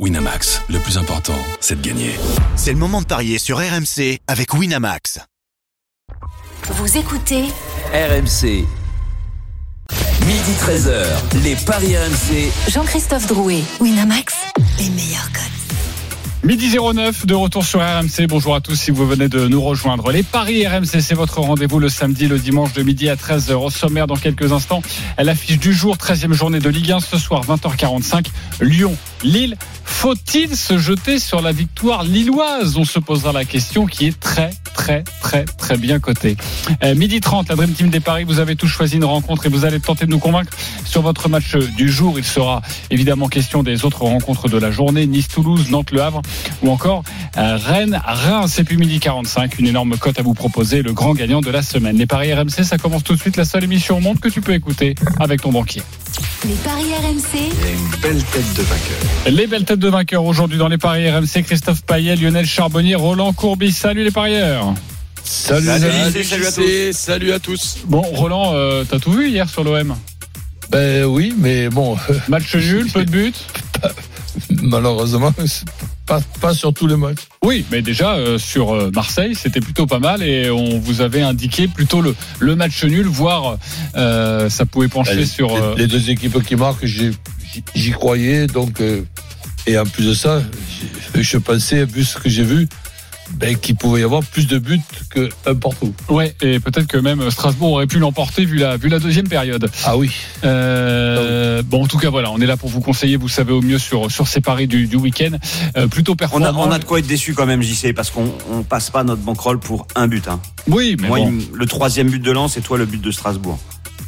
Winamax, le plus important, c'est de gagner. C'est le moment de parier sur RMC avec Winamax. Vous écoutez RMC. Midi 13h, les Paris RMC. Jean-Christophe Drouet, Winamax, les meilleurs codes. Midi 09 de retour sur RMC. Bonjour à tous si vous venez de nous rejoindre. Les Paris RMC, c'est votre rendez-vous le samedi, le dimanche de midi à 13h. Au sommaire dans quelques instants, l'affiche du jour, 13e journée de Ligue 1 ce soir, 20h45. Lyon, Lille. Faut-il se jeter sur la victoire lilloise? On se posera la question qui est très, très, très, très bien cotée. Euh, midi 30, la Dream Team des Paris, vous avez tous choisi une rencontre et vous allez tenter de nous convaincre sur votre match du jour. Il sera évidemment question des autres rencontres de la journée. Nice-Toulouse, Nantes-Le Havre ou encore euh, Rennes-Reims. Et puis midi 45, une énorme cote à vous proposer, le grand gagnant de la semaine. Les Paris RMC, ça commence tout de suite, la seule émission au monde que tu peux écouter avec ton banquier. Les paris RMC, une belle tête de vainqueur. Les belles têtes de vainqueurs aujourd'hui dans les paris RMC, Christophe Payet, Lionel Charbonnier, Roland Courbis. Salut les parieurs. Salut, Salut, salut, salut à JC, salut à tous. Bon, Roland, euh, t'as tout vu hier sur l'OM Ben oui, mais bon, Match nul, peu de buts malheureusement, pas, pas sur tous les matchs. Oui, mais déjà euh, sur euh, Marseille, c'était plutôt pas mal et on vous avait indiqué plutôt le, le match nul, voire euh, ça pouvait pencher Les, sur. euh, les- les deux équipes qui marquent, j'y j'y- croyais, donc euh, et en plus de ça, je, pensais, vu ce que j'ai vu, ben, qu'il pouvait y avoir plus de buts qu'un partout. Ouais, et peut-être que même Strasbourg aurait pu l'emporter vu la, vu la deuxième période. Ah oui. Euh, bon, en tout cas, voilà, on est là pour vous conseiller, vous savez au mieux sur, sur ces paris du, du week-end. Euh, plutôt On performant. a, on a de quoi être déçu quand même, JC, parce qu'on on passe pas notre bankroll pour un but. Hein. Oui, mais Moi, bon, il- le troisième but de Lens et toi le but de Strasbourg.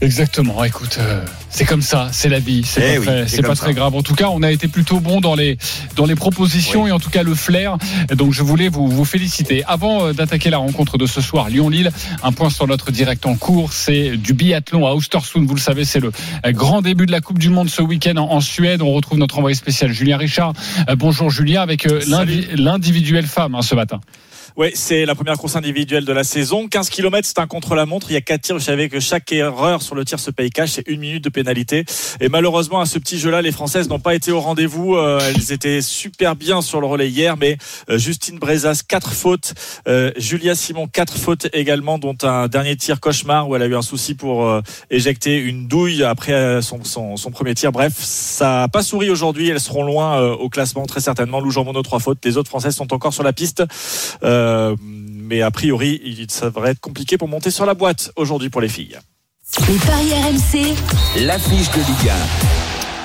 Exactement. Écoute, euh, c'est comme ça, c'est la vie, c'est Eh pas, oui, très, c'est pas très grave. En tout cas, on a été plutôt bon dans les dans les propositions Oui. et en tout cas le flair. Donc, je voulais vous vous féliciter. Avant euh, d'attaquer la rencontre de ce soir, Lyon-Lille, un point sur notre direct en cours, c'est du biathlon à Ostersund. Vous le savez, c'est le euh, grand début de la Coupe du Monde ce week-end en, en Suède. On retrouve notre envoyé spécial Julien Richard. Euh, bonjour Julien, avec euh, l'indi- l'individuel femme hein, ce matin. Oui, c'est la première course individuelle de la saison. 15 km, c'est un contre-la-montre. Il y a quatre tirs. Vous savez que chaque erreur sur le tir se paye cash. C'est une minute de pénalité. Et malheureusement, à ce petit jeu-là, les Françaises n'ont pas été au rendez-vous. Euh, elles étaient super bien sur le relais hier, mais euh, Justine Brezas, quatre fautes. Euh, Julia Simon, quatre fautes également, dont un dernier tir cauchemar où elle a eu un souci pour éjecter une douille après son, premier tir. Bref, ça n'a pas souri aujourd'hui. Elles seront loin au classement, très certainement. Lou Jambonneau, trois fautes. Les autres Françaises sont encore sur la piste. Mais a priori, il, ça devrait être compliqué pour monter sur la boîte aujourd'hui pour les filles. les paris RMC, L'affiche de Ligue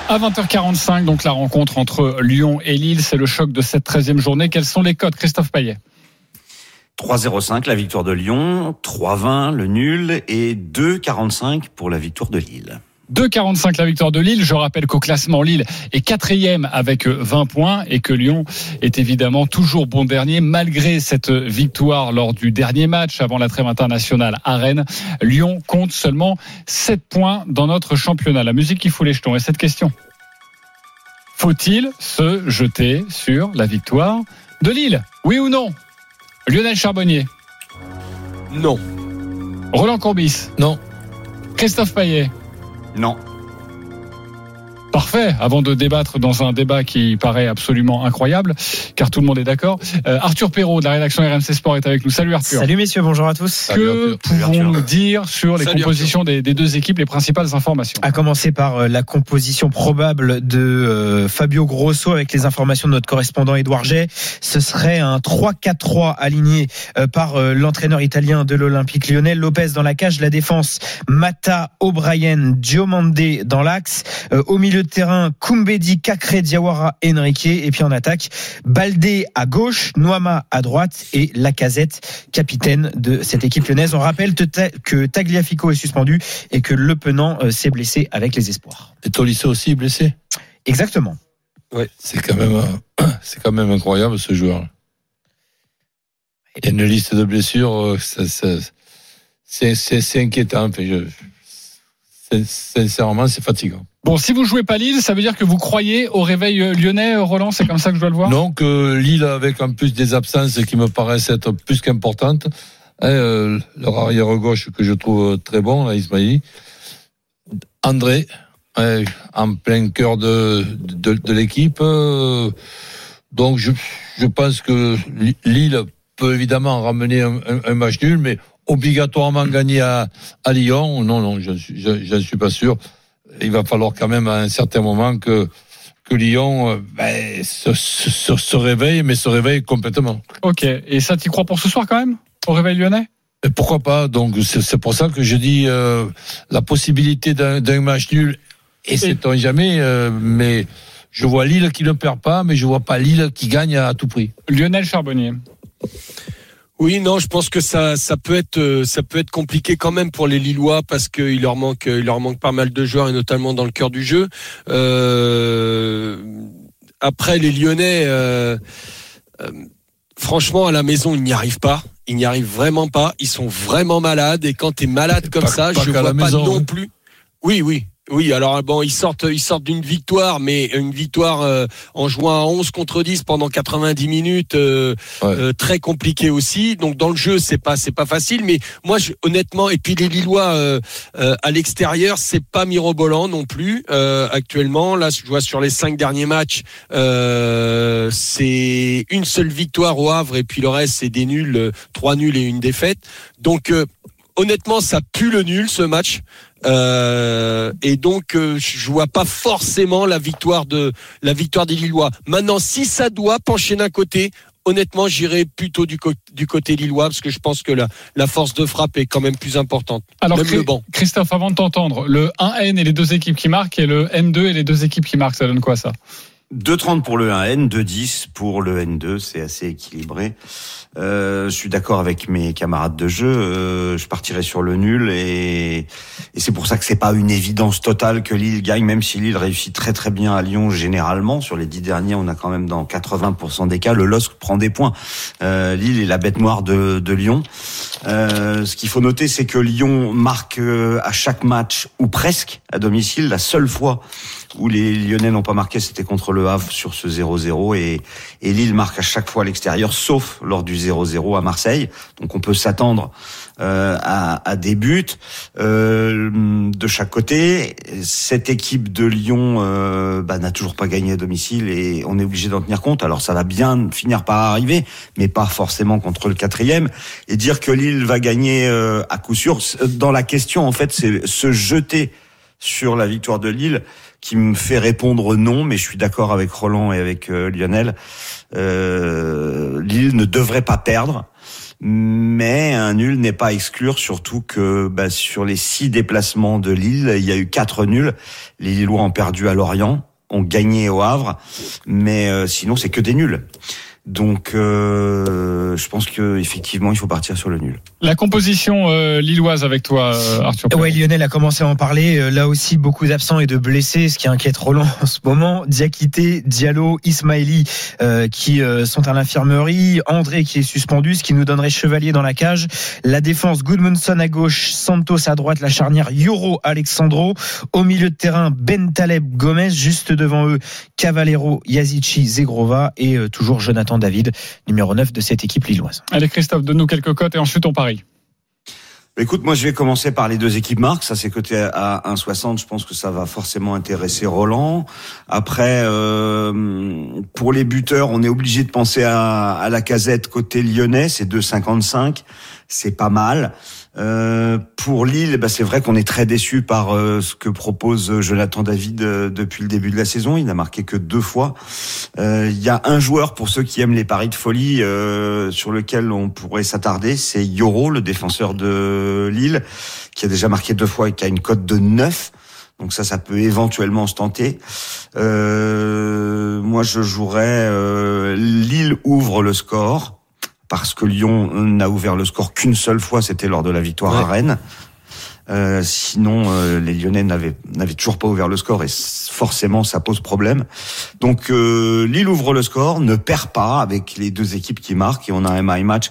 À 20h45, donc la rencontre entre Lyon et Lille, c'est le choc de cette 13e journée. Quels sont les codes, Christophe Payet? 3-0-5 la victoire de Lyon, 3-20 le nul et 2-45 pour la victoire de Lille. 2,45 la victoire de Lille. Je rappelle qu'au classement, Lille est quatrième avec 20 points et que Lyon est évidemment toujours bon dernier malgré cette victoire lors du dernier match avant la trêve internationale à Rennes. Lyon compte seulement 7 points dans notre championnat. La musique qui fout les jetons. Et cette question faut-il se jeter sur la victoire de Lille? Oui ou non? Lionel Charbonnier, Non. Roland Courbis, Non. Christophe Payet. Non. Parfait. Avant de débattre dans un débat qui paraît absolument incroyable, car tout le monde est d'accord, euh, Arthur Perrault de la rédaction RMC Sport est avec nous. Salut Arthur. Salut messieurs, bonjour à tous. Que pouvons-nous dire sur les Salut, compositions des, des deux équipes, les principales informations? À commencer par euh, la composition probable de euh, Fabio Grosso avec les informations de notre correspondant Édouard Jay. Ce serait un 3-4-3 aligné euh, par euh, l'entraîneur italien de l'Olympique lyonnais. Lopez dans la cage, la défense, Mata, O'Brien, Diomande dans l'axe. Euh, au milieu de terrain, Kumbedi, Cacré, Diawara, Enrique. Et puis en attaque, Baldé à gauche, Noama à droite et Lacazette, capitaine de cette équipe lyonnaise. On rappelle que Tagliafico est suspendu et que Le Penant euh, s'est blessé avec les espoirs. Et Tolisso aussi blessé Exactement. Ouais. C'est quand même, c'est quand même incroyable ce joueur. Il y a une liste de blessures, euh, c'est, inquiétant. Sincèrement, c'est fatigant. Bon, si vous jouez pas Lille, ça veut dire que vous croyez au réveil euh, lyonnais, euh, Roland C'est comme ça que je dois le voir Donc euh, Lille avec en plus des absences qui me paraissent être plus qu'importantes. Leur arrière gauche que je trouve très bon, là, Ismaili. André, en plein cœur de, de, l'équipe. Donc je, je pense que Lille peut évidemment ramener un, un- match nul, mais obligatoirement gagner à, à Lyon. Non, non, je je suis pas sûr. Il va falloir quand même à un certain moment que que Lyon euh, ben, se, se, se réveille, mais se réveille complètement. Ok. Et ça, t'y crois pour ce soir quand même? Au réveil lyonnais? Et pourquoi pas? Donc c'est c'est pour ça que je dis euh, la possibilité d'un match nul. Et c'est-on jamais, euh, mais je vois Lille qui ne perd pas, mais je vois pas Lille qui gagne à tout prix. Lionel Charbonnier. Oui, non, je pense que ça, ça peut être, euh, ça peut être compliqué quand même pour les Lillois parce qu'il leur manque, il leur manque pas mal de joueurs et notamment dans le cœur du jeu. Euh, après, les Lyonnais, euh, euh, franchement, à la maison, ils n'y arrivent pas. Ils n'y arrivent vraiment pas. Ils sont vraiment malades et quand tu es malade comme Pas- ça, pas je vois pas maison, non hein. plus. Oui, oui. Oui, alors bon, ils sortent, ils sortent d'une victoire, mais une victoire euh, en jouant à 11 contre 10 pendant 90 minutes, euh, Ouais. euh, très compliqué aussi. Donc dans le jeu, c'est pas, c'est pas facile. Mais moi, je, honnêtement, et puis les Lillois euh, euh, à l'extérieur, c'est pas mirobolant non plus euh, actuellement. Là, je vois sur les cinq derniers matchs, euh, c'est une seule victoire au Havre et puis le reste c'est des nuls, trois nuls et une défaite. Donc euh, honnêtement, ça pue le nul ce match. Euh, et donc euh, je vois pas forcément la victoire de la victoire des Lillois. Maintenant, si ça doit pencher d'un côté, honnêtement, j'irai plutôt du, côté lillois parce que je pense que la, la force de frappe est quand même plus importante. Alors, même Chri- le banc. Christophe, avant de t'entendre, le 1N et les deux équipes qui marquent et le N2 et les deux équipes qui marquent, ça donne quoi ça? 2,30 pour le 1N, 2,10 pour le N2, c'est assez équilibré. Euh, je suis d'accord avec mes camarades de jeu, euh, je partirai sur le nul et, et c'est pour ça que c'est pas une évidence totale que Lille gagne, même si Lille réussit très très bien à Lyon généralement. Sur les dix derniers, on a quand même dans 80% des cas, le LOSC prend des points. Euh, Lille est la bête noire de, de Lyon. Euh, ce qu'il faut noter, c'est que Lyon marque euh, à chaque match, ou presque, à domicile. La seule fois où les Lyonnais n'ont pas marqué, c'était contre le Havre sur ce 0-0. Et, et Lille marque à chaque fois à l'extérieur, sauf lors du 0-0 à Marseille. Donc on peut s'attendre euh, à, à des buts euh, de chaque côté. Cette équipe de Lyon euh, bah, n'a toujours pas gagné à domicile et on est obligé d'en tenir compte. Alors ça va bien finir par arriver, mais pas forcément contre le quatrième. Et dire que Lille va gagner euh, à coup sûr, dans la question en fait, c'est se jeter sur la victoire de Lille qui me fait répondre non, mais je suis d'accord avec Roland et avec euh, Lionel. Euh, Lille ne devrait pas perdre, mais un nul n'est pas exclure, surtout que bah, sur les six déplacements de Lille, il y a eu quatre nuls. Les Lillois ont perdu à Lorient, ont gagné au Havre, mais euh, sinon c'est que des nuls. Donc, euh, je pense que effectivement, il faut partir sur le nul. La composition euh, lilloise avec toi, euh, Arthur. Ouais, Lionel a commencé à en parler. Euh, Là aussi, beaucoup d'absents et de blessés, ce qui inquiète Roland en ce moment. Diakité, Diallo, Ismaili euh, qui euh, sont à l'infirmerie. André qui est suspendu, ce qui nous donnerait Chevalier dans la cage. La défense, Goodmanson à gauche, Santos à droite, la charnière Yoro, Alexandro. Au milieu de terrain, Ben Taleb, Gomez. Juste devant eux, Cavallero, Yazici, Zegrova et euh, toujours Jonathan David, numéro 9 de cette équipe lilloise. Allez Christophe, donne-nous quelques cotes et ensuite on parie. Écoute, moi je vais commencer par les deux équipes marques. Ça c'est coté à 1,60. Je pense que ça va forcément intéresser Roland. Après, euh, pour les buteurs, on est obligé de penser à, à la casette côté lyonnais. C'est 2,55. C'est pas mal. Euh, pour Lille, bah, c'est vrai qu'on est très déçu par euh, ce que propose Jonathan David euh, depuis le début de la saison. Il n'a marqué que deux fois. Euh, Il y a un joueur pour ceux qui aiment les paris de folie euh, sur lequel on pourrait s'attarder, c'est Yoro, le défenseur de Lille, qui a déjà marqué deux fois et qui a une cote de 9. Donc ça, ça peut éventuellement se tenter. Euh, moi, je jouerais euh, Lille ouvre le score parce que Lyon n'a ouvert le score qu'une seule fois, c'était lors de la victoire à Rennes. Euh, sinon, euh, les Lyonnais n'avaient n'avaient toujours pas ouvert le score et forcément, ça pose problème. Donc, euh, Lille ouvre le score, ne perd pas avec les deux équipes qui marquent et on a un my match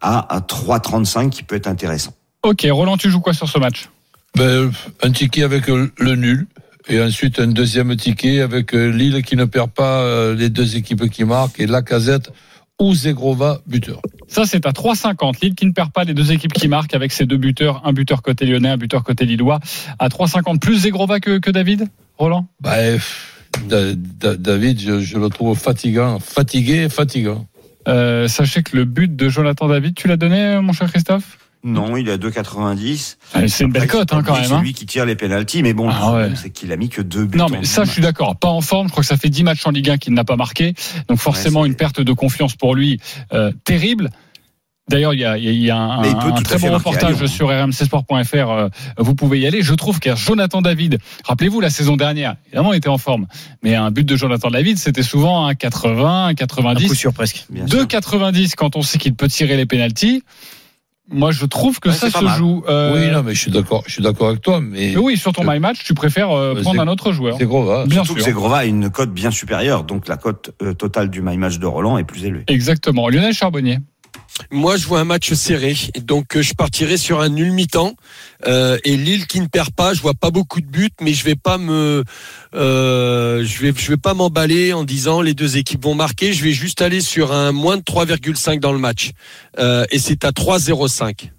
à, à 3,35 qui peut être intéressant. Ok, Roland, tu joues quoi sur ce match? Ben, un ticket avec le nul. Et ensuite un deuxième ticket avec Lille qui ne perd pas les deux équipes qui marquent et la casette ou Zegrova buteur. Ça, c'est à 3,50. Lille qui ne perd pas les deux équipes qui marquent avec ses deux buteurs, un buteur côté lyonnais, un buteur côté lillois. À 3,50. Plus Zegrova que, que David, Roland? Bah, David, je, je le trouve fatigant, fatigué, fatigant. Euh, Sachez que le but de Jonathan David, tu l'as donné, mon cher Christophe? Non, il est à 2,90. Ah, C'est une belle cote hein, quand même. que hein. C'est lui qui tire les pénalties, mais bon, Ah ouais. c'est qu'il a mis que deux buts. Non, mais ça, je suis d'accord. Pas en forme. Je crois que ça fait 10 matchs en Ligue 1 qu'il n'a pas marqué. Donc, forcément, Ouais, c'est- une perte de confiance pour lui euh, terrible. D'ailleurs, il y a, il y a un, un très bon reportage sur rmcsport.fr. euh, Vous pouvez y aller. Je trouve qu'un Jonathan David, rappelez-vous la saison dernière, évidemment, il était en forme. Mais un but de Jonathan David, c'était souvent un 80, un Un coup 90. sûr presque. Bien sûr. 2,90 quand on sait qu'il peut tirer les pénalties. Moi, je trouve que Ouais, ça se mal. joue. Euh, Oui, non, mais je suis d'accord, je suis d'accord avec toi, mais mais oui, sur ton my match, tu préfères euh, prendre un autre joueur. c'est gros, hein. Bien Surtout que sûr. Zegrova a une cote bien supérieure, donc la cote euh, totale du my match de Roland est plus élevée. Exactement. Lionel Charbonnier. Moi, je vois un match serré, donc euh, je partirai sur un nul mi-temps. Euh, et Lille qui ne perd pas, je vois pas beaucoup de buts, mais je vais pas me, euh, je vais, je vais pas m'emballer en disant les deux équipes vont marquer. Je vais juste aller sur un moins de 3,5 dans le match, et c'est à 3,05.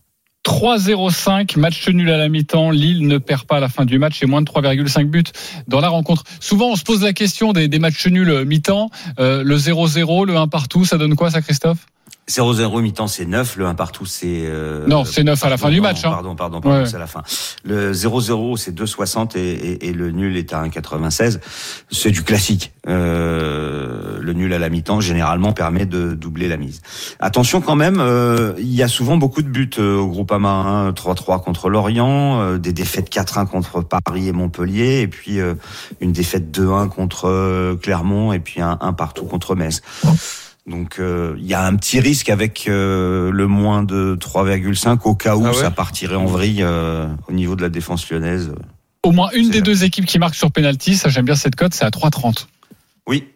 3-0-5, match nul à la mi-temps. Lille ne perd pas à la fin du match et moins de 3,5 buts dans la rencontre. Souvent, on se pose la question des, matchs nuls mi-temps. Le 0-0, le 1 partout, ça donne quoi ça, Christophe? 0-0 mi-temps, c'est 9. Le 1 partout, c'est... euh, Non, c'est 9 à la fin pardon, du match. hein. Pardon, pardon, pardon, Ouais. c'est à la fin. Le 0-0, c'est 2,60 et, et, et le nul est à 1,96. C'est du classique. Euh, le nul à la mi-temps, généralement, permet de doubler la mise. Attention quand même, euh, il y a souvent beaucoup de buts euh, au Groupama. Hein, 3-3 contre Lorient, euh, des défaites 4-1 contre Paris et Montpellier, et puis euh, une défaite 2-1 contre euh, Clermont, et puis un, un partout contre Metz. Donc euh, il y a un petit risque avec euh, le moins de 3,5 au cas où Ah ouais ça partirait en vrille euh, au niveau de la défense lyonnaise. Au moins une des là. deux équipes qui marque sur penalty, ça j'aime bien cette cote, c'est à 3,30. Oui,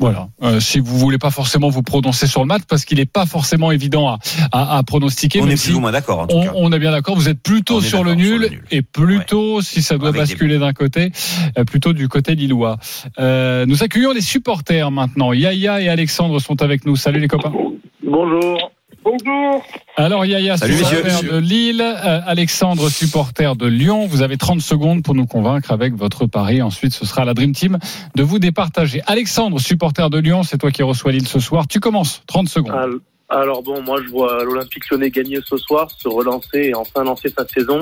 Voilà. Euh, si vous voulez pas forcément vous prononcer sur le match, parce qu'il n'est pas forcément évident à, à, à pronostiquer. on est si plus ou moins d'accord on, on est bien d'accord. Vous êtes plutôt sur le, sur nul le nul. et plutôt, si ça doit Avec basculer d'un côté, euh, plutôt du côté lillois. Euh, nous accueillons les supporters maintenant. Yaya et Alexandre sont avec nous. Salut les copains. Bonjour. Bonjour. Alors Yaya, Salut, supporter de Lille, euh, Alexandre, supporter de Lyon. Vous avez 30 secondes pour nous convaincre avec votre pari. Ensuite, ce sera à la Dream Team de vous départager. Alexandre, supporter de Lyon, c'est toi qui reçois Lille ce soir. Tu commences. 30 secondes. Al- Alors bon, moi je vois l'Olympique Lyonnais gagner ce soir, se relancer et enfin lancer sa saison.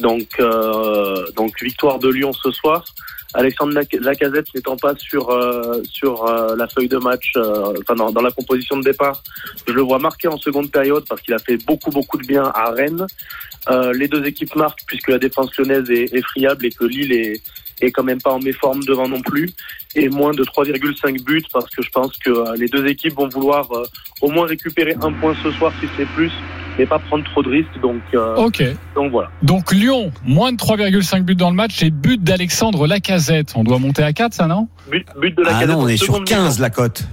Donc euh, donc victoire de Lyon ce soir. Alexandre Lac- Lacazette n'étant pas sur euh, sur euh, la feuille de match, enfin dans, la composition de départ, je le vois marquer en seconde période parce qu'il a fait beaucoup beaucoup de bien à Rennes. Les deux équipes marquent puisque la défense lyonnaise est friable et que Lille est est quand même pas en méforme devant non plus et moins de 3,5 buts parce que je pense que euh, les deux équipes vont vouloir euh, au moins récupérer un point ce soir si c'est plus mais pas prendre trop de risques donc euh, Ok. donc voilà Donc Lyon, moins de 3,5 buts dans le match et but d'Alexandre Lacazette. On doit monter à 4, ça non? But, but de la Ah casette non, on est sur seconde 15 mi-temps. la cote.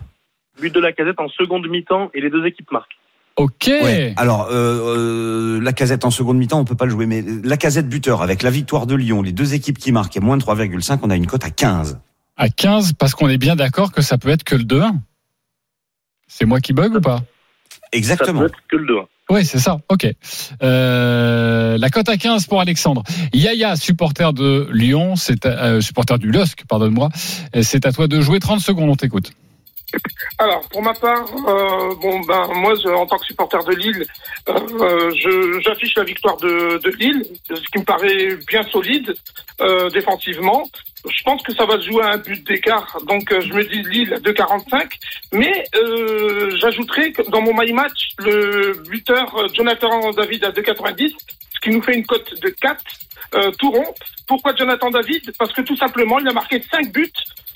but de la casette en seconde mi-temps et les deux équipes marquent Ok. Ouais. Alors, euh, euh, la casette en seconde mi-temps, on peut pas le jouer, mais la casette buteur avec la victoire de Lyon, les deux équipes qui marquent et moins de 3,5, on a une cote à 15. À 15, parce qu'on est bien d'accord que ça peut être que le 2-1. C'est moi qui bug ou pas? Ça Exactement. peut être que le 2 Oui, c'est ça. Ok. Euh, la cote à 15 pour Alexandre. Yaya, supporter de Lyon, c'est euh, supporter du LOSC, pardonne-moi. C'est à toi de jouer 30 secondes, on t'écoute. Alors, pour ma part, euh, bon ben moi, je- en tant que supporter de Lille, euh, j'affiche la victoire de, de Lille, ce qui me paraît bien solide euh, défensivement. Je pense que ça va se jouer à un but d'écart, donc euh, je me dis Lille à 2,45. Mais euh, j'ajouterai dans mon my match, le buteur euh, Jonathan David à 2,90, ce qui nous fait une cote de 4 euh, tout rond. Pourquoi Jonathan David? Parce que tout simplement, il a marqué 5 buts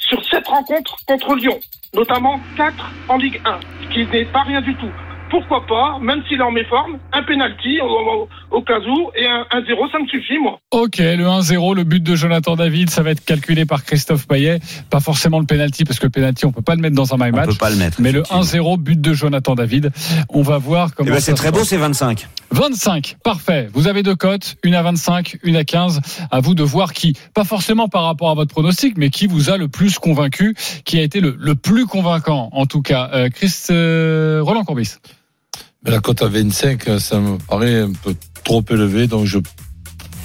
sur 7 rencontres contre Lyon, notamment 4 en Ligue 1, ce qui n'est pas rien du tout. Pourquoi pas, même s'il est en méforme, un penalty au, au- au cas où et un 1-0, ça me suffit, moi. Ok, le 1-0, le but de Jonathan David, ça va être calculé par Christophe Payet. Pas forcément le penalty, parce que le penalty, on peut pas le mettre dans un my On match. peut pas le mettre. Mais le effectivement. 1-0, but de Jonathan David. On va voir comment Eh ben, ça c'est très beau, c'est 25. 25, parfait. Vous avez deux cotes, une à 25, une à 15. À vous de voir qui, pas forcément par rapport à votre pronostic, mais qui vous a le plus convaincu, qui a été le, le plus convaincant, en tout cas. Euh, Chris, euh, Roland Courbis. La cote à 25, ça me paraît un peu trop élevé, donc je,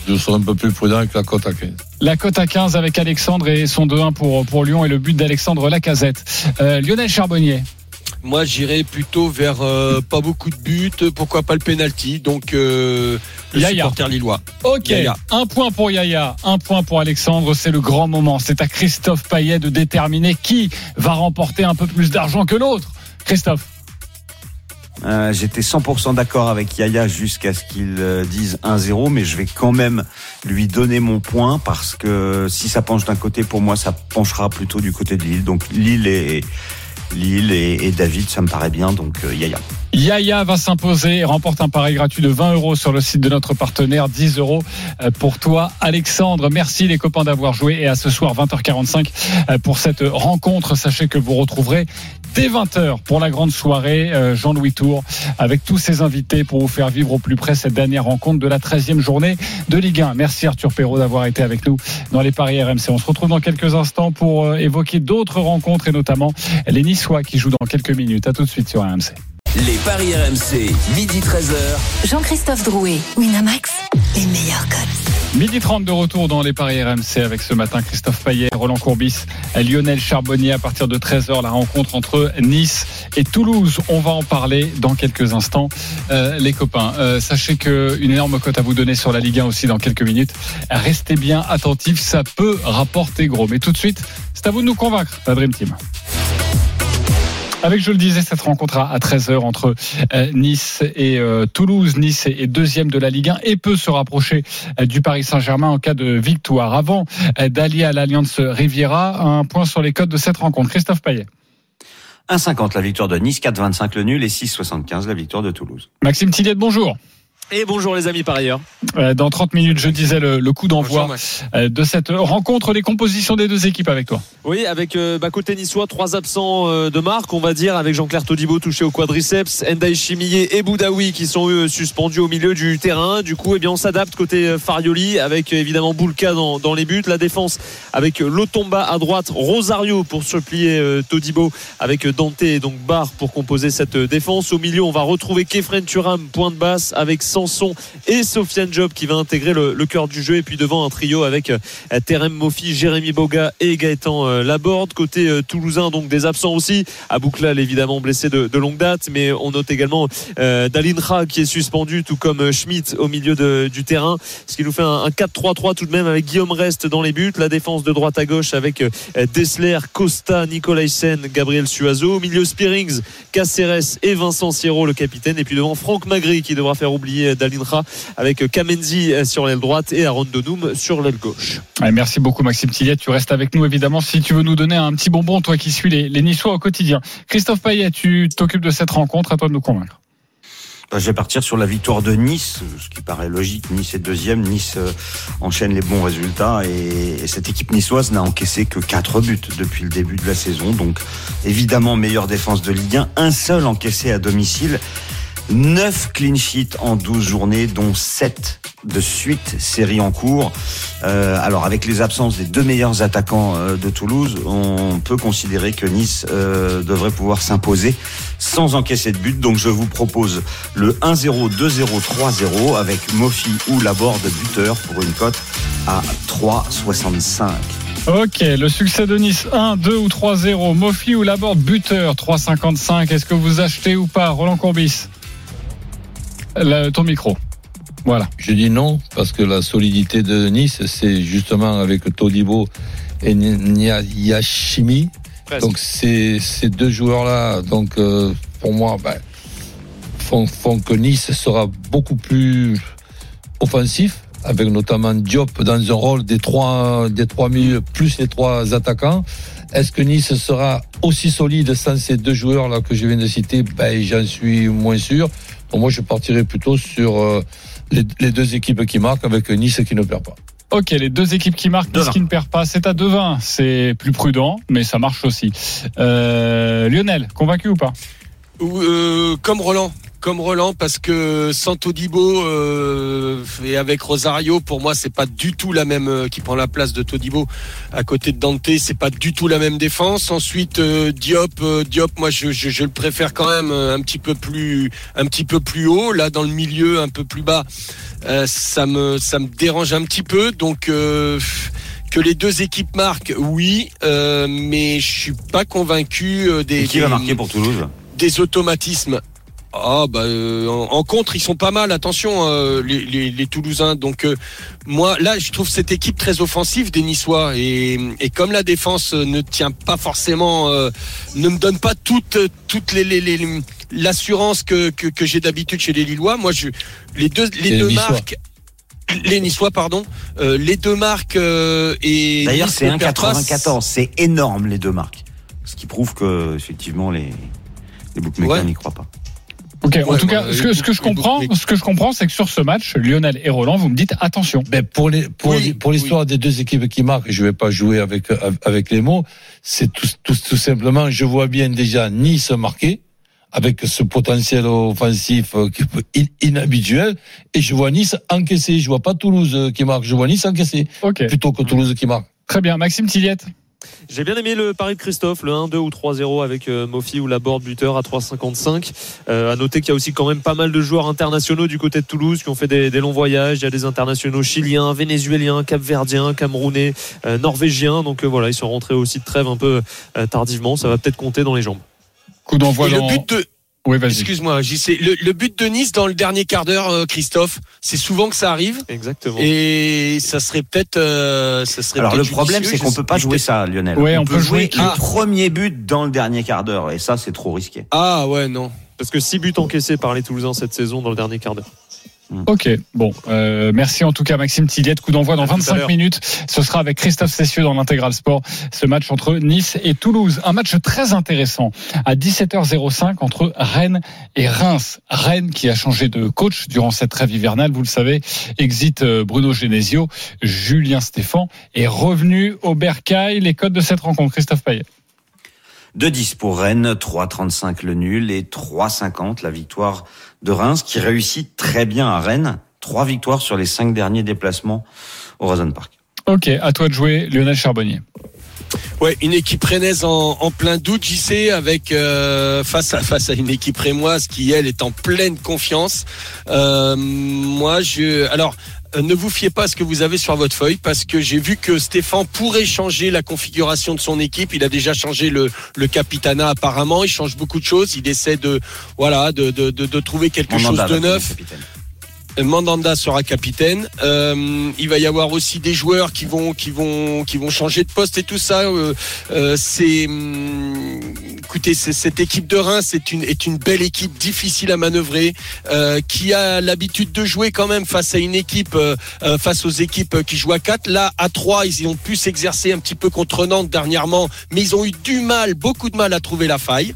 je serai un peu plus prudent avec la cote à 15. La cote à 15 avec Alexandre et son 2-1 pour, pour Lyon et le but d'Alexandre Lacazette. Euh, Lionel Charbonnier. Moi, j'irais plutôt vers euh, pas beaucoup de buts, pourquoi pas le penalty. Donc, euh, le Yaya. supporter lillois. Ok, Yaya. un point pour Yaya, un point pour Alexandre, c'est le grand moment. C'est à Christophe Payet de déterminer qui va remporter un peu plus d'argent que l'autre. Christophe. Euh, J'étais 100% d'accord avec Yaya jusqu'à ce qu'il euh, dise 1-0, mais je vais quand même lui donner mon point parce que si ça penche d'un côté, pour moi, ça penchera plutôt du côté de Lille. Donc Lille et Lille et, David, ça me paraît bien. Donc euh, Yaya. Yaya va s'imposer et remporte un pari gratuit de 20 euros sur le site de notre partenaire. 10 euros pour toi, Alexandre. Merci les copains d'avoir joué et à ce soir 20h45 euh, pour cette rencontre. Sachez que vous retrouverez dès 20h pour la grande soirée euh, Jean-Louis Tour avec tous ses invités pour vous faire vivre au plus près cette dernière rencontre de la 13e journée de Ligue 1. Merci Arthur Perrault d'avoir été avec nous dans les paris RMC. On se retrouve dans quelques instants pour euh, évoquer d'autres rencontres et notamment les Niçois qui jouent dans quelques minutes. À tout de suite sur RMC. Les paris RMC, midi 13h. Jean-Christophe Drouet, Winamax, les meilleurs codes. Midi 30 de retour dans les paris RMC avec ce matin Christophe Payet, Roland Courbis, Lionel Charbonnier à partir de 13h la rencontre entre Nice et Toulouse. On va en parler dans quelques instants Euh, les copains. euh, sachez que une énorme cote à vous donner sur la Ligue 1 aussi dans quelques minutes. Restez bien attentifs, ça peut rapporter gros. Mais tout de suite, c'est à vous de nous convaincre, la Dream Team. Avec, je le disais, cette rencontre à 13h entre euh, Nice et euh, Toulouse. Nice est deuxième de la Ligue 1 et peut se rapprocher euh, du Paris Saint-Germain en cas de victoire. Avant d'allier à l'Alliance Riviera, un point sur les codes de cette rencontre. Christophe Payet. 1,50 la victoire de Nice, 4,25 le nul et 6,75 la victoire de Toulouse. Maxime Tilliette, bonjour. Et bonjour les amis par ailleurs. Euh, Dans 30 minutes, je disais le, le coup d'envoi euh, de cette rencontre, les compositions des deux équipes avec toi. Oui, avec euh, bah, côté niçois, trois absents euh, de marque, on va dire, avec Jean-Claire Todibo touché au quadriceps, Ndaï Chimillé et Boudaoui qui sont eux suspendus au milieu du terrain. Du coup, eh bien, on s'adapte côté euh, Farioli avec euh, évidemment Boulka dans, dans les buts, la défense avec euh, Lotomba à droite, Rosario pour supplier euh, Todibo avec euh, Dante et donc Barre pour composer cette euh, défense. Au milieu, on va retrouver Kefren Turam, point de basse avec Et Sofiane Job qui va intégrer le, cœur du jeu et puis devant un trio avec euh, Terem Mofi, Jérémy Boga et Gaëtan euh, Laborde. Côté euh, toulousain, donc des absents aussi. Abouklal évidemment blessé de, longue date, mais on note également euh, Dalinra qui est suspendu, tout comme Schmidt au milieu de- du terrain. Ce qui nous fait un, un 4-3-3 tout de même avec Guillaume Rest dans les buts. La défense de droite à gauche avec Dessler, Costa, Nicolaisen, Gabriel Suazo. Au milieu Spearings, Caceres et Vincent Sierro, le capitaine. Et puis devant Franck Magri qui devra faire oublier Dalinra avec Kamenzi euh, sur l'aile droite et Aaron Donoum sur l'aile gauche. Ouais, merci beaucoup Maxime Tilliette. Tu restes avec nous évidemment si tu veux nous donner un petit bonbon, toi qui suis les, les Niçois au quotidien. Christophe Payet, tu t'occupes de cette rencontre, à toi de nous convaincre. Bah, je vais partir sur la victoire de Nice, ce qui paraît logique. Nice est deuxième, Nice euh, enchaîne les bons résultats et, et cette équipe niçoise n'a encaissé que 4 buts depuis le début de la saison. Donc évidemment meilleure défense de Ligue 1, un seul encaissé à domicile. 9 clean sheets en 12 journées, dont 7 de suite, série en cours. Euh, alors avec les absences des deux meilleurs attaquants euh, de Toulouse, on peut considérer que Nice euh, devrait pouvoir s'imposer sans encaisser de but. Donc je vous propose le 1-0, 2-0, 3-0 avec Mofi ou Laborde buteur pour une cote à 3,65. Ok, le succès de Nice 1, 2 ou 3-0. Mofi ou Laborde buteur 3,55. Est-ce que vous achetez ou pas Roland Courbis? Ton micro. Voilà. Je dis non, parce que la solidité de Nice, c'est justement avec Todibo et Nia- Yashimi. Donc ces, ces deux joueurs-là, donc euh, pour moi, ben, font, font que Nice sera beaucoup plus offensif, avec notamment Diop dans un rôle des trois, des trois milieux plus les trois attaquants. Est-ce que Nice sera aussi solide sans ces deux joueurs-là que je viens de citer? Ben, j'en suis moins sûr. Moi, je partirais plutôt sur euh, les, les deux équipes qui marquent avec Nice qui ne perd pas. Ok, les deux équipes qui marquent, Nice 2-20. qui ne perd pas, c'est à 2-20. C'est plus prudent, mais ça marche aussi. Euh, Lionel, convaincu ou pas? Ou, euh, comme Roland. Comme Roland parce que Santo Dibo euh, et avec Rosario, pour moi, c'est pas du tout la même euh, qui prend la place de Todibo à côté de Dante. C'est pas du tout la même défense. Ensuite, euh, Diop, euh, Diop, moi, je, je, je le préfère quand même un petit peu plus, un petit peu plus haut. Là, dans le milieu, un peu plus bas, ça me, ça me dérange un petit peu. Donc que les deux équipes marquent, oui, euh, mais je suis pas convaincu des. Et qui va marquer pour Toulouse? des automatismes. Ah bah euh, en, en contre ils sont pas mal attention euh, les, les, les Toulousains donc euh, moi là je trouve cette équipe très offensive des Niçois et, et comme la défense ne tient pas forcément euh, ne me donne pas toute toute les, l'assurance que, que, que j'ai d'habitude chez les Lillois moi je les deux les deux Niçois. marques les Niçois pardon euh, les deux marques euh, et D'ailleurs, c'est ne perd pas. 1,94. C'est énorme, les deux marques. Ce qui prouve que, effectivement, les, les bookmakers Ouais. n'y croient pas. Ok, en tout cas, ce que, ce que je comprends, ce que je comprends, c'est que sur ce match, Lionel et Roland, vous me dites attention. Ben pour les pour Oui, pour l'histoire des deux équipes qui marquent, je vais pas jouer avec avec les mots. C'est tout, tout tout simplement, je vois bien déjà Nice marquer avec ce potentiel offensif euh, inhabituel et je vois Nice encaisser. Je vois pas Toulouse euh, qui marque, je vois Nice encaisser Ok, plutôt que Toulouse qui marque. très bien. Maxime Tilliette. J'ai bien aimé le pari de Christophe, le 1-2 ou 3-0 avec euh, Mofi ou la board buteur à 3,55. Euh, à noter qu'il y a aussi quand même pas mal de joueurs internationaux du côté de Toulouse qui ont fait des, des longs voyages. Il y a des internationaux chiliens, vénézuéliens, capverdiens, camerounais, euh, norvégiens. Donc euh, voilà, ils sont rentrés aussi de trêve un peu euh, tardivement. Ça va peut-être compter dans les jambes. Coup d'envoi Et le dans. but de Oui, vas-y. Excuse-moi, JC. Le, le but de Nice dans le dernier quart d'heure, euh, Christophe, c'est souvent que ça arrive. Exactement. Et ça serait peut-être. euh, ça serait Alors, le problème, c'est qu'on peut pas jouer ça, Lionel. Ouais, on peut jouer le Ah. premier but dans le dernier quart d'heure. Et ça, c'est trop risqué. Ah ouais, non. Parce que 6 buts encaissés par les Toulousains cette saison dans le dernier quart d'heure. Ok, bon, euh, merci en tout cas Maxime Tilliette. Coup d'envoi dans À tout à 25 l'heure. minutes. Ce sera avec Christophe Cessieux dans l'intégral sport. Ce match entre Nice et Toulouse. Un match très intéressant à 17h05 entre Rennes et Reims. Rennes qui a changé de coach durant cette trêve hivernale. Vous le savez, exit euh, Bruno Genesio. Julien Stéphan est revenu au Bercail. Les codes de cette rencontre, Christophe Payet. 2-10 pour Rennes, 3-35 le nul et 3-50 la victoire de Reims qui réussit très bien à Rennes. Trois victoires sur les cinq derniers déplacements au Rosen Park. Ok, à toi de jouer, Lionel Charbonnier. Ouais, une équipe rennaise en, en plein doute, JC, avec euh, face à face à une équipe rémoise qui elle est en pleine confiance. Euh, moi, je alors. Euh, Ne vous fiez pas à ce que vous avez sur votre feuille parce que j'ai vu que Stéphane pourrait changer la configuration de son équipe. Il a déjà changé le, le capitana apparemment. Il change beaucoup de choses. Il essaie de voilà de, de, de, de trouver quelque chose de neuf. capitaine. Mandanda sera capitaine. Euh, il va y avoir aussi des joueurs qui vont qui vont qui vont changer de poste et tout ça. Euh, euh, c'est hum, écoutez, cette équipe de Reims est une est une belle équipe difficile à manœuvrer, qui a l'habitude de jouer quand même face à une équipe face aux équipes qui jouent à 4 Là à 3 ils ont pu s'exercer un petit peu contre Nantes dernièrement, mais ils ont eu du mal, beaucoup de mal à trouver la faille.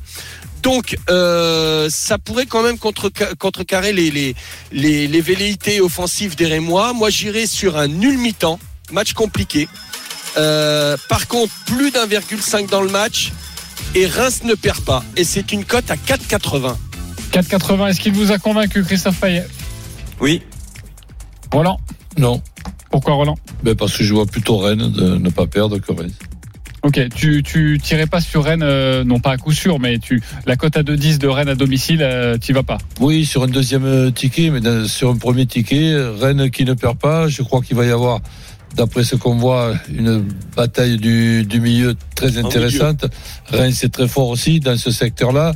Donc, euh, ça pourrait quand même contre, contrecarrer les, les, les, les velléités offensives des Rémois. Moi, j'irais sur un nul mi-temps, match compliqué. Euh, par contre, plus d'1,5 dans le match et Reims ne perd pas. Et c'est une cote à 4,80. 4,80, est-ce qu'il vous a convaincu, Christophe Payet? Oui. Roland? Non, Pourquoi Roland? Ben parce que je vois plutôt Rennes de ne pas perdre que Rennes. Ok, tu tu tirais pas sur Rennes, euh, non pas à coup sûr, mais tu la cote à 2-10 de Rennes à domicile, euh, tu vas pas. Oui, sur un deuxième euh, ticket, mais dans- sur un premier ticket, Rennes qui ne perd pas, je crois qu'il va y avoir, d'après ce qu'on voit, une bataille du, du milieu très intéressante. Rennes, c'est très fort aussi dans ce secteur-là.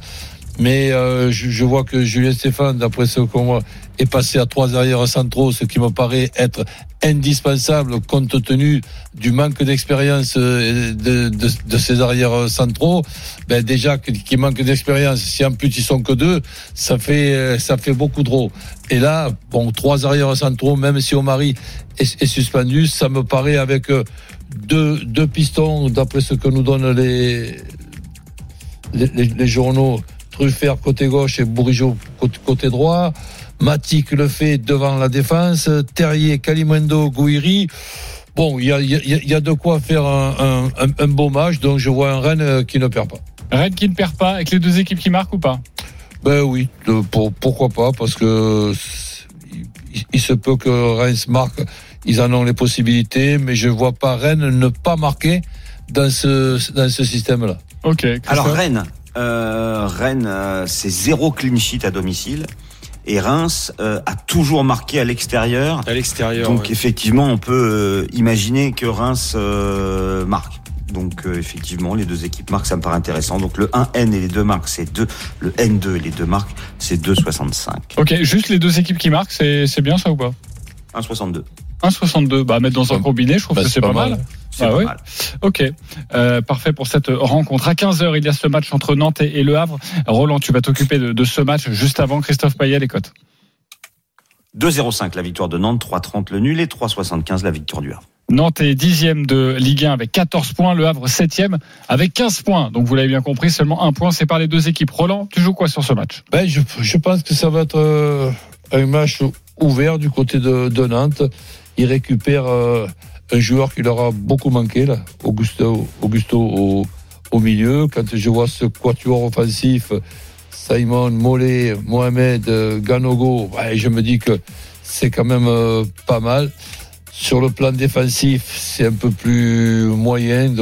Mais euh, je, je vois que Julien Stéphane, d'après ce qu'on voit, est passé à trois arrières centraux, ce qui me paraît être indispensable compte tenu du manque d'expérience euh, de, ces arrières centraux. Ben déjà qui manque d'expérience, si en plus ils sont que deux, ça fait euh, ça fait beaucoup trop. Et là, bon, trois arrières centraux, même si Omari est, suspendu, ça me paraît avec euh, deux, deux pistons, d'après ce que nous donnent les, les, les- journaux, Truffert côté gauche et Bourigeau côté droit. Matic le fait devant la défense, Terrier, Kalimundo, Gouiri. Bon, il y a, il y, a, il y a de quoi faire un, un, un, un beau match, donc je vois un Rennes euh, qui ne perd pas. Rennes qui ne perd pas, avec les deux équipes qui marquent ou pas? Ben oui, de- pour, pourquoi pas, parce que il, il se peut que Reims marque, ils en ont les possibilités, mais je vois pas Rennes ne pas marquer dans ce, dans ce système-là. Ok. Alors Rennes, euh, Rennes, euh, c'est zéro clean sheet à domicile. Et Reims euh, a toujours marqué à l'extérieur. À l'extérieur. Donc ouais. effectivement, on peut euh, imaginer que Reims euh, marque. Donc euh, effectivement, les deux équipes marquent, ça me paraît intéressant. Donc le 1N et les deux marques, c'est 2. Le N2 et les deux marques, c'est 2,65. Ok, juste les deux équipes qui marquent, c'est c'est bien ça ou pas? 1,62. 1,62. Bah, mettre dans un combiné, je trouve Bah, que c'est c'est pas, pas mal. mal. C'est Ah pas mal. Ok, Euh, parfait pour cette rencontre. À 15h, il y a ce match entre Nantes et et Le Havre. Roland, tu vas t'occuper de, de ce match juste avant Christophe Payet, les cotes. 2,05 la victoire de Nantes, 3,30 le nul et 3,75 la victoire du Havre. Nantes est dixième de Ligue 1 avec 14 points, Le Havre septième avec 15 points. Donc vous l'avez bien compris, seulement un point sépare les deux équipes. Roland, tu joues quoi sur ce match? Ben, je, je pense que ça va être euh, un match ouvert du côté de, de Nantes. Ils récupèrent euh, un joueur qui leur a beaucoup manqué, là, Augusto, au, milieu. Quand je vois ce quatuor offensif, Simon, Mollet, Mohamed, euh, Ganogo, je me dis que c'est quand même euh, pas mal. Sur le plan défensif, c'est un peu plus moyen.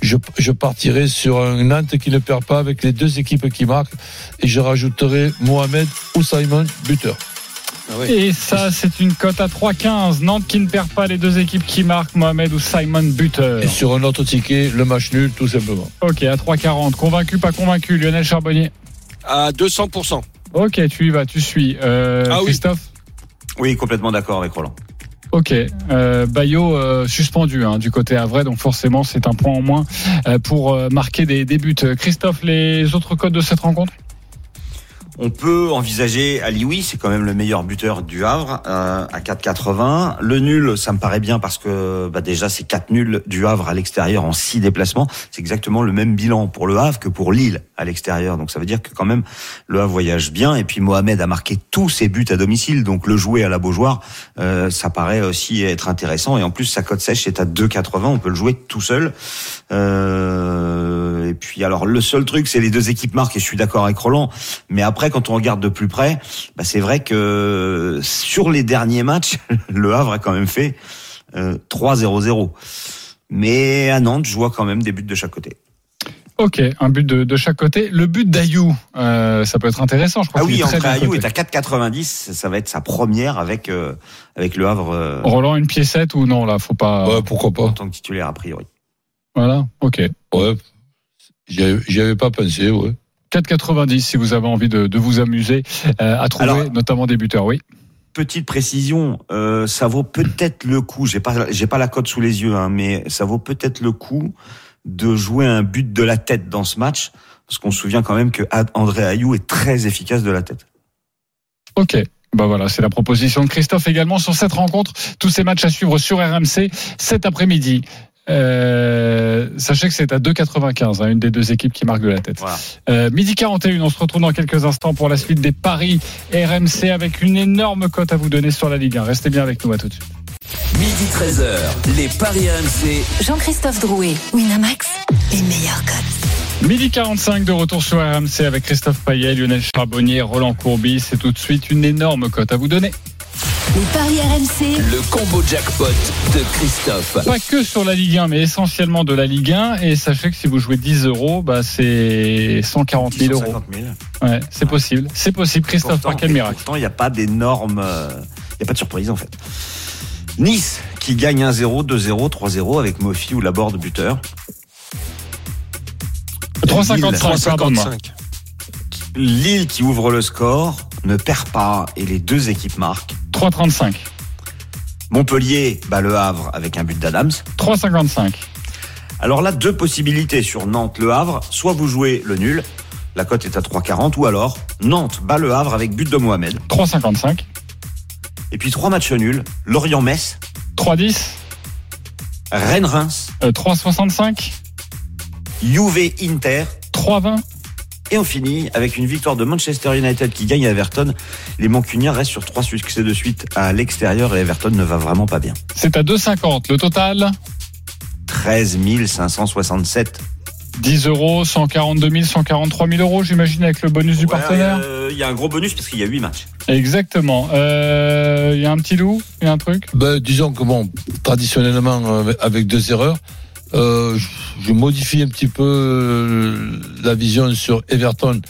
Je, je partirai sur un Nantes qui ne perd pas avec les deux équipes qui marquent. Et je rajouterai Mohamed ou Simon, buteur. Ah. Et ça, c'est une cote à 3,15. Nantes qui ne perd pas les deux équipes qui marquent, Mohamed ou Simon buteur. Et sur un autre ticket, le match nul, tout simplement. Ok, à 3,40. Convaincu, pas convaincu, Lionel Charbonnier À 200%. Ok, tu y vas, tu suis. Euh, Ah oui. Christophe Oui, complètement d'accord avec Roland. Ok, euh, Bayo euh, suspendu hein, du côté Havre, donc forcément c'est un point en moins euh, pour euh, marquer des, des buts. Christophe, les autres codes de cette rencontre On peut envisager Alioui, c'est quand même le meilleur buteur du Havre euh, à 4,80. Le nul, ça me paraît bien parce que bah, déjà c'est 4 nuls du Havre à l'extérieur en 6 déplacements. C'est exactement le même bilan pour le Havre que pour Lille à l'extérieur. Donc ça veut dire que quand même le Havre voyage bien. Et puis Mohamed a marqué tous ses buts à domicile. Donc le jouer à la Beaujoire, euh, ça paraît aussi être intéressant. Et en plus sa cote sèche est à 2,80. On peut le jouer tout seul. Euh, et puis alors le seul truc, c'est les deux équipes marquent. Et je suis d'accord avec Roland. Mais après, quand on regarde de plus près, bah, c'est vrai que sur les derniers matchs, le Havre a quand même fait euh, 3-0-0. Mais à Nantes, je vois quand même des buts de chaque côté. Ok, un but de, de chaque côté. Le but d'Ayou, euh, ça peut être intéressant. Je crois Ah oui, entre Ayou est à 4,90. Ça va être sa première avec euh, avec le Havre euh, Roland, une piécette ou non là, faut pas. Ouais, pourquoi pas. en tant que titulaire a priori. Voilà, ok. Ouais, j'y avais- j'y avais pas pensé, ouais. 4,90 si vous avez envie de, de vous amuser euh, à trouver Alors- notamment des buteurs. Oui. Petite précision, euh, ça vaut peut-être le coup. J'ai pas j'ai pas la cote sous les yeux, hein, mais ça vaut peut-être le coup de jouer un but de la tête dans ce match, parce qu'on se souvient quand même que André Ayou est très efficace de la tête. Ok. Bah voilà, c'est la proposition de Christophe également sur cette rencontre. Tous ces matchs à suivre sur RMC cet après-midi. Euh, sachez que c'est à 2,95, hein, une des deux équipes qui marque de la tête. Voilà. Euh, midi 41, on se retrouve dans quelques instants pour la suite des paris RMC avec une énorme cote à vous donner sur la Ligue 1. Restez bien avec nous, à tout de suite. Midi 13h, les Paris RMC. Jean-Christophe Drouet, Winamax, les meilleurs codes. Midi 45 de retour sur RMC avec Christophe Payet, Lionel Charbonnier, Roland Courbis. C'est tout de suite une énorme cote à vous donner. Les paris RMC, Le combo jackpot de Christophe. Pas que sur la Ligue 1, mais essentiellement de la Ligue 1. Et sachez que si vous jouez 10 euros, bah c'est 140 000 euros. 150 000. Ouais, c'est possible. C'est possible. Christophe, par quel miracle Pourtant, il n'y a pas d'énorme, euh, il n'y a pas de surprise en fait. Nice qui gagne 1-0, 2-0, 3-0 avec Mofi ou Laborde buteur. 3,55 pardon. 3,55. Lille qui ouvre le score ne perd pas et les deux équipes marquent. 3,35. Montpellier bat le Havre avec un but d'Adams. 3,55. Alors là, deux possibilités sur Nantes-Le Havre. Soit vous jouez le nul, la cote est à 3,40, ou alors Nantes bat le Havre avec but de Mohamed. 3,55. Et puis trois matchs nuls, Lorient-Metz, 3,10. Rennes-Reims, Euh, 3,65. Juve-Inter, 3,20. Et on finit avec une victoire de Manchester United qui gagne à Everton. Les Mancuniens restent sur trois succès de suite à l'extérieur et Everton ne va vraiment pas bien. C'est à 2,50. Le total? 13 567. 10 euros, 142 000, 143 000 euros, j'imagine, avec le bonus du Ouais, partenaire? euh, Il y a un gros bonus parce qu'il y a 8 matchs. Exactement. Euh, Il y a un petit loup, il y a un truc? Ben, disons que bon, traditionnellement, euh, avec deux erreurs, euh, je- modifie un petit peu euh, la vision sur Everton,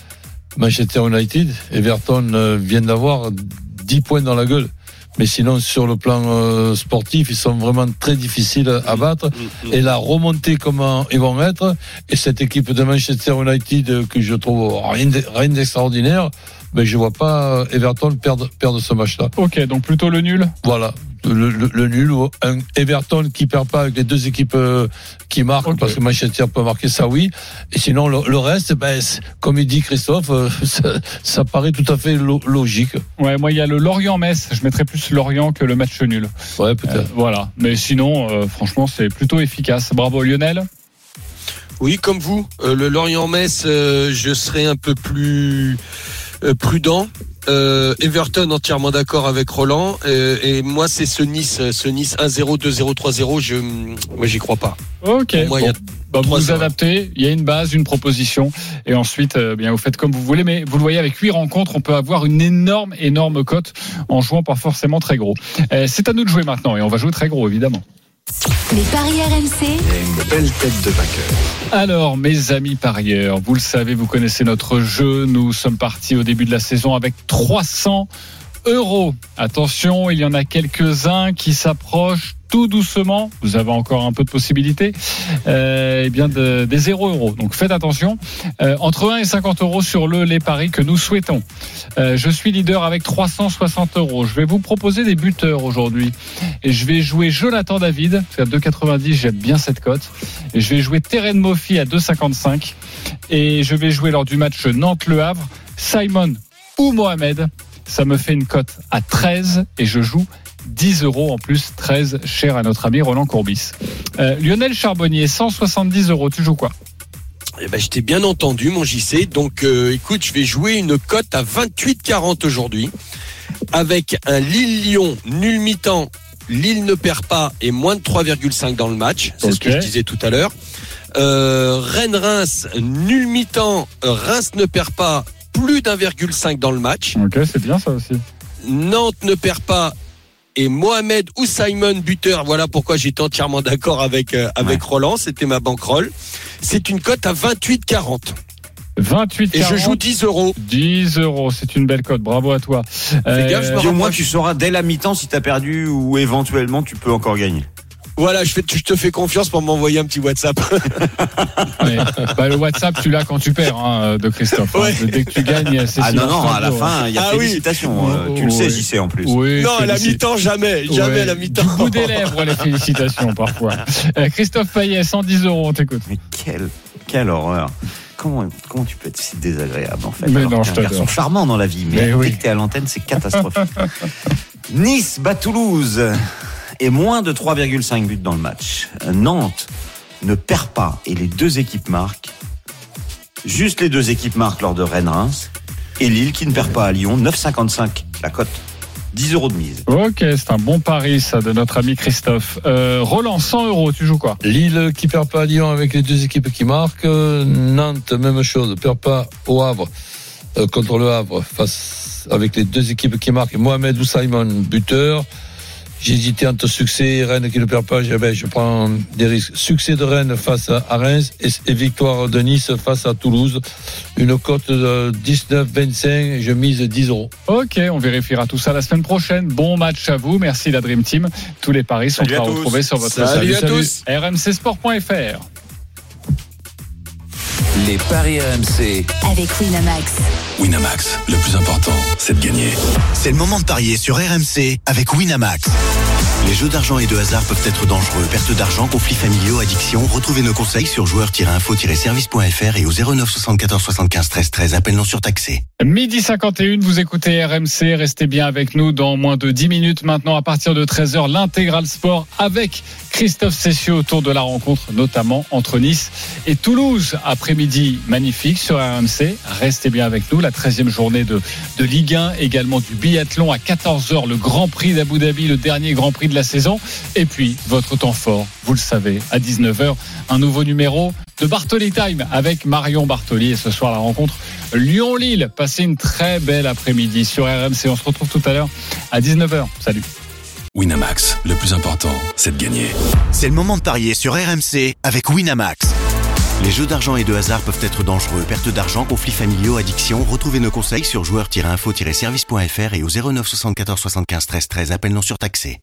Manchester United. Everton euh, vient d'avoir 10 points dans la gueule. Mais sinon, sur le plan euh, sportif, ils sont vraiment très difficiles à battre. Et la remontée, comment ils vont être, et cette équipe de Manchester United que je trouve rien d'extraordinaire, ben, je vois pas Everton perdre, perdre ce match-là. Ok, donc plutôt le nul. Voilà. Le, le- le nul ou un Everton qui perd pas avec les deux équipes euh, qui marquent parce que Manchester peut marquer ça oui et sinon le, le reste ben, comme il dit Christophe euh, ça, ça paraît tout à fait lo- logique Ouais, moi il y a le Lorient-Metz. Je mettrais plus Lorient que le match nul. ouais peut-être Euh, voilà. Mais sinon, euh, franchement, c'est plutôt efficace. Bravo Lionel. Oui, comme vous, euh, le Lorient-Metz, euh, je serai un peu plus euh, prudent. Euh, Everton entièrement d'accord avec Roland Euh, et moi c'est ce Nice, euh, ce Nice 1-0, 2-0, 3-0. Je, moi j'y crois pas. Ok. Moi, y a. Bah, vous vous adaptez, il y a une base, une proposition, et ensuite, euh, bien, vous faites comme vous voulez. Mais vous le voyez, avec huit rencontres, on peut avoir une énorme, énorme cote en jouant pas forcément très gros. Euh, c'est à nous de jouer maintenant, et on va jouer très gros, évidemment. Les paris RMC, Une belle tête de vainqueur. Alors, mes amis parieurs, vous le savez, vous connaissez notre jeu. Nous sommes partis au début de la saison avec 300 euros. Attention, il y en a quelques-uns qui s'approchent tout doucement. Vous avez encore un peu de possibilités. Euh, eh bien, de- des 0 euros. Donc, faites attention. Euh, entre 1 et 50 euros sur le les paris que nous souhaitons. Euh, je suis leader avec 360 euros. Je vais vous proposer des buteurs aujourd'hui. Et je vais jouer Jonathan David, qu'à 2,90, j'aime bien cette cote. Je vais jouer Terren Moffi à 2,55. Et je vais jouer lors du match Nantes-Le Havre, Simon ou Mohamed. Ça me fait une cote à 13 et je joue 10 euros en plus, 13 cher à notre ami Roland Courbis. Euh, Lionel Charbonnier, 170 euros. Tu joues quoi? Eh ben, je t'ai bien entendu, mon JC. Donc, euh, écoute, je vais jouer une cote à 28,40 aujourd'hui avec un Lille-Lyon nul mi-temps. Lille ne perd pas et moins de 3,5 dans le match. C'est ce que je disais tout à l'heure. Euh, Rennes-Reims nul mi-temps. Reims ne perd pas plus d'1,5 dans le match. Ok, c'est bien ça aussi. Nantes ne perd pas et Mohamed ou Simon buteur. Voilà pourquoi j'étais entièrement d'accord avec euh, avec Roland. C'était ma banquerolle. C'est une cote à 28,40 28 et je joue 10 euros. 10 euros, c'est une belle cote. Bravo à toi. Euh, gaffe, je me Puis au moins, tu sauras dès la mi-temps si t'as perdu ou éventuellement tu peux encore gagner. Voilà, je, fais, je te fais confiance pour m'envoyer un petit WhatsApp. Ouais. Bah, le WhatsApp, tu l'as quand tu perds, hein, de Christophe. hein. Dès que tu gagnes, c'est Ah non, non, à la hein. fin, il y a Ah oui. félicitations. euh, tu le Oh, sais, oui. j'y sais en plus. Oui, non, à la mi-temps, jamais. Jamais Ouais, à la mi-temps. Du bout des lèvres, les félicitations, parfois. Euh, Christophe Payet, 110 euros, on t'écoute. Mais quelle, quelle horreur. Comment, comment tu peux être si désagréable en fait Mais alors non, je un garçon charmant dans la vie, mais, Mais dès oui. que t'es à l'antenne, c'est catastrophique. nice bat Toulouse et moins de 3,5 buts dans le match. Nantes ne perd pas et les deux équipes marquent. Juste les deux équipes marquent lors de Rennes-Reims. Et Lille qui ne perd pas à Lyon, 9,55 la cote. 10 euros de mise. Ok, c'est un bon pari, ça, de notre ami Christophe. Euh, Roland, 100 euros, tu joues quoi? Lille qui perd pas à Lyon avec les deux équipes qui marquent Nantes même chose perd pas au Havre euh, contre le Havre face avec les deux équipes qui marquent Mohamed ou Simon buteur J'ai hésité entre succès et Rennes qui ne perd pas. Je, ben, je prends des risques. Succès de Rennes face à Reims et, et victoire de Nice face à Toulouse. Une cote de 19-25. Je mise 10 euros. Ok, on vérifiera tout ça la semaine prochaine. Bon match à vous. Merci la Dream Team. Tous les paris sont Salut à retrouver sur votre Salut site. à tous. rmcsport.fr. Les paris RMC. avec Winamax. Winamax, le plus important, c'est de gagner. C'est le moment de parier sur RMC avec Winamax. Les jeux d'argent et de hasard peuvent être dangereux. Perte d'argent, conflits familiaux, addiction. Retrouvez nos conseils sur joueurs-info-service.fr et au 09 74 75 13 13. Appel non surtaxé. Midi 51, vous écoutez RMC. Restez bien avec nous dans moins de 10 minutes maintenant. À partir de 13h, l'intégral sport avec Christophe Cessieux autour de la rencontre, notamment entre Nice et Toulouse. Après-midi magnifique sur RMC. Restez bien avec nous. La 13e journée de, de Ligue 1, également du biathlon à 14h, le Grand Prix d'Abu Dhabi, le dernier Grand Prix de la saison. Et puis, votre temps fort, vous le savez, à 19h, un nouveau numéro de Bartoli Time avec Marion Bartoli. Et ce soir, la rencontre Lyon-Lille. Passez une très belle après-midi sur RMC. On se retrouve tout à l'heure à 19h. Salut. Winamax, le plus important, c'est de gagner. C'est le moment de parier sur RMC avec Winamax. Les jeux d'argent et de hasard peuvent être dangereux. Perte d'argent, conflits familiaux, addiction. Retrouvez nos conseils sur joueurs-info-service.fr et au 09 74 75 13 13. Appel non surtaxé.